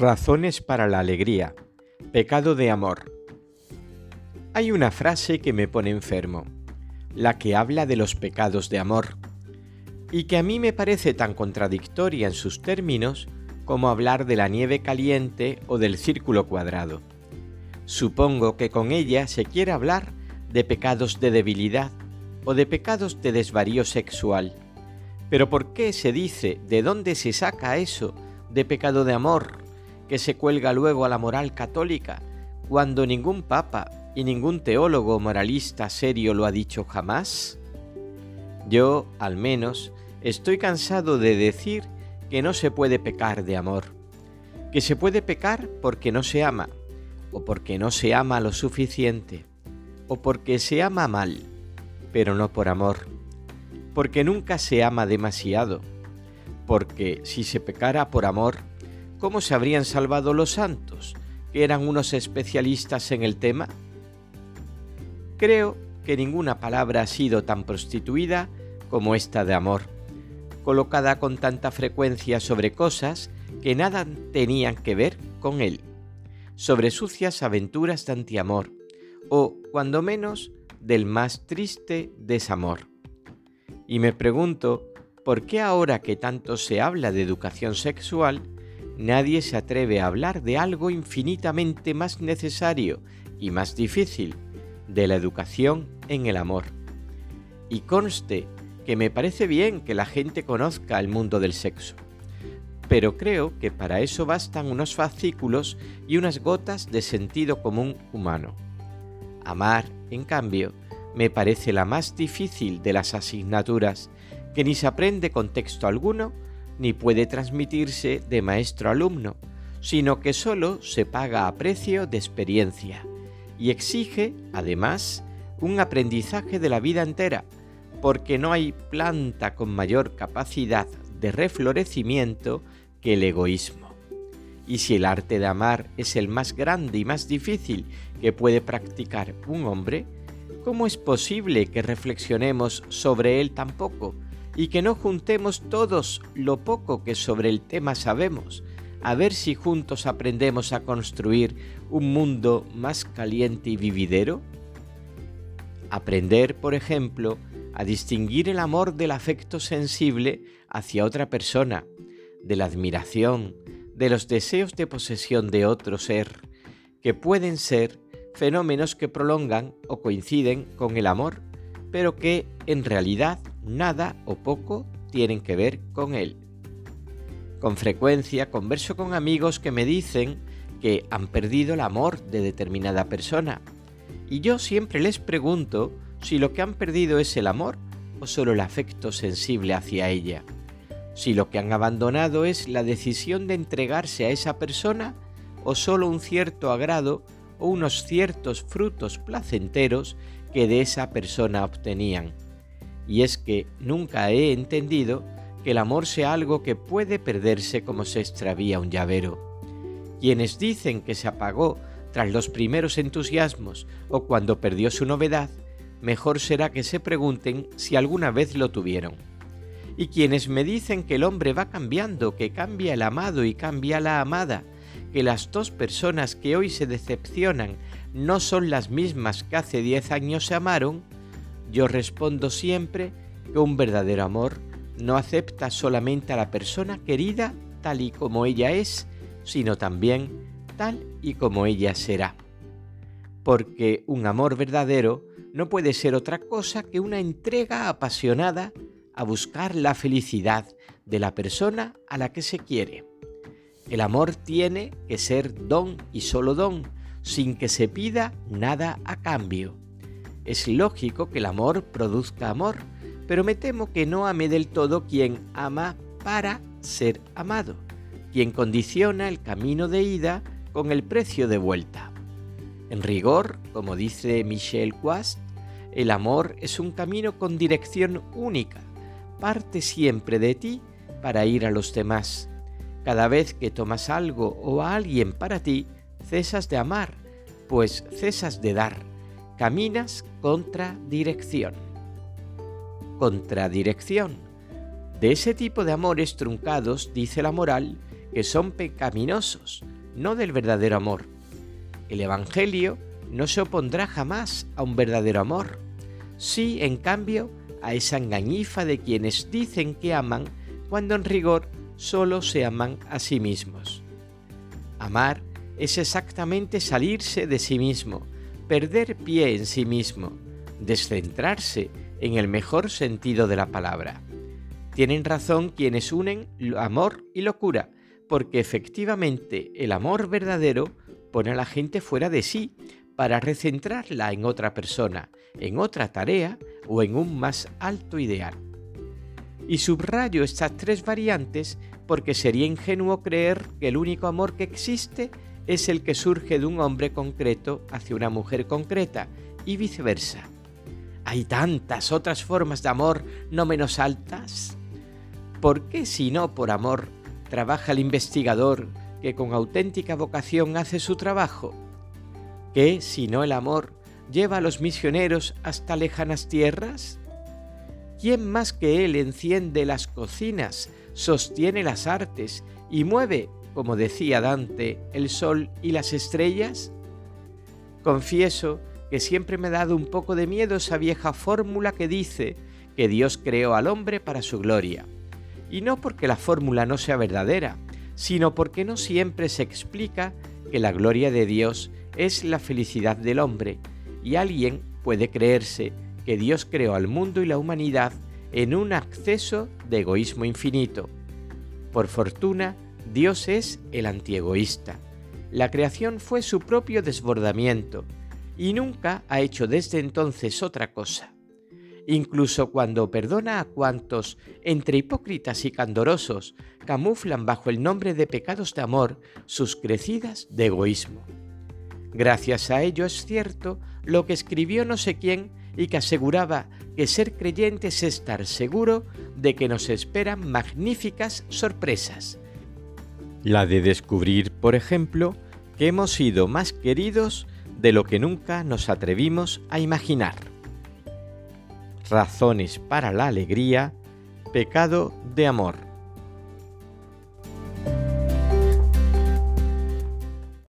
Razones para la alegría. Pecado de amor. Hay una frase que me pone enfermo, la que habla de los pecados de amor, y que a mí me parece tan contradictoria en sus términos como hablar de la nieve caliente o del círculo cuadrado. Supongo que con ella se quiere hablar de pecados de debilidad o de pecados de desvarío sexual. Pero ¿por qué se dice de dónde se saca eso de pecado de amor que se cuelga luego a la moral católica, cuando ningún papa y ningún teólogo moralista serio lo ha dicho jamás? Yo, al menos, estoy cansado de decir que no se puede pecar de amor, que se puede pecar porque no se ama, o porque no se ama lo suficiente, o porque se ama mal, pero no por amor, porque nunca se ama demasiado, porque si se pecara por amor, ¿cómo se habrían salvado los santos, que eran unos especialistas en el tema? Creo que ninguna palabra ha sido tan prostituida como esta de amor, colocada con tanta frecuencia sobre cosas que nada tenían que ver con él, sobre sucias aventuras de antiamor, o, cuando menos, del más triste desamor. Y me pregunto, ¿por qué ahora que tanto se habla de educación sexual, nadie se atreve a hablar de algo infinitamente más necesario y más difícil, de la educación en el amor. Y conste que me parece bien que la gente conozca el mundo del sexo, pero creo que para eso bastan unos fascículos y unas gotas de sentido común humano. Amar, en cambio, me parece la más difícil de las asignaturas, que ni se aprende con texto alguno, ni puede transmitirse de maestro a alumno, sino que solo se paga a precio de experiencia y exige, además, un aprendizaje de la vida entera, porque no hay planta con mayor capacidad de reflorecimiento que el egoísmo. Y si el arte de amar es el más grande y más difícil que puede practicar un hombre, ¿cómo es posible que reflexionemos sobre él tan poco y que no juntemos todos lo poco que sobre el tema sabemos, a ver si juntos aprendemos a construir un mundo más caliente y vividero? Aprender, por ejemplo, a distinguir el amor del afecto sensible hacia otra persona, de la admiración, de los deseos de posesión de otro ser, que pueden ser fenómenos que prolongan o coinciden con el amor, pero que en realidad nada o poco tienen que ver con él. Con frecuencia converso con amigos que me dicen que han perdido el amor de determinada persona, y yo siempre les pregunto si lo que han perdido es el amor o solo el afecto sensible hacia ella, si lo que han abandonado es la decisión de entregarse a esa persona o solo un cierto agrado o unos ciertos frutos placenteros que de esa persona obtenían. Y es que nunca he entendido que el amor sea algo que puede perderse como se extravía un llavero. Quienes dicen que se apagó tras los primeros entusiasmos o cuando perdió su novedad, mejor será que se pregunten si alguna vez lo tuvieron. Y quienes me dicen que el hombre va cambiando, que cambia el amado y cambia la amada, que las dos personas que hoy se decepcionan no son las mismas que hace diez años se amaron, yo respondo siempre que un verdadero amor no acepta solamente a la persona querida tal y como ella es, sino también tal y como ella será. Porque un amor verdadero no puede ser otra cosa que una entrega apasionada a buscar la felicidad de la persona a la que se quiere. El amor tiene que ser don y solo don, sin que se pida nada a cambio. Es lógico que el amor produzca amor, pero me temo que no ame del todo quien ama para ser amado, quien condiciona el camino de ida con el precio de vuelta. En rigor, como dice Michel Quast, el amor es un camino con dirección única, parte siempre de ti para ir a los demás cada vez que tomas algo o a alguien para ti, cesas de amar, pues cesas de dar. Caminas contra dirección. Contradirección. De ese tipo de amores truncados dice la moral que son pecaminosos, no del verdadero amor. El Evangelio no se opondrá jamás a un verdadero amor. Sí, en cambio, a esa engañifa de quienes dicen que aman cuando en rigor solo se aman a sí mismos. Amar es exactamente salirse de sí mismo, perder pie en sí mismo, descentrarse en el mejor sentido de la palabra. Tienen razón quienes unen amor y locura, porque efectivamente el amor verdadero pone a la gente fuera de sí para recentrarla en otra persona, en otra tarea o en un más alto ideal. Y subrayo estas tres variantes porque sería ingenuo creer que el único amor que existe es el que surge de un hombre concreto hacia una mujer concreta y viceversa. Hay tantas otras formas de amor no menos altas. ¿Por qué si no por amor trabaja el investigador que con auténtica vocación hace su trabajo? ¿Qué si no el amor lleva a los misioneros hasta lejanas tierras? ¿Quién más que él enciende las cocinas, sostiene las artes y mueve, como decía Dante, el sol y las estrellas? Confieso que siempre me ha dado un poco de miedo esa vieja fórmula que dice que Dios creó al hombre para su gloria. Y no porque la fórmula no sea verdadera, sino porque no siempre se explica que la gloria de Dios es la felicidad del hombre, y alguien puede creerse que Dios creó al mundo y la humanidad en un acceso de egoísmo infinito. Por fortuna, Dios es el antiegoísta. La creación fue su propio desbordamiento y nunca ha hecho desde entonces otra cosa. Incluso cuando perdona a cuantos, entre hipócritas y candorosos, camuflan bajo el nombre de pecados de amor sus crecidas de egoísmo. Gracias a ello es cierto lo que escribió no sé quién y que aseguraba que ser creyente es estar seguro de que nos esperan magníficas sorpresas. La de descubrir, por ejemplo, que hemos sido más queridos de lo que nunca nos atrevimos a imaginar. Razones para la alegría, pecado de amor.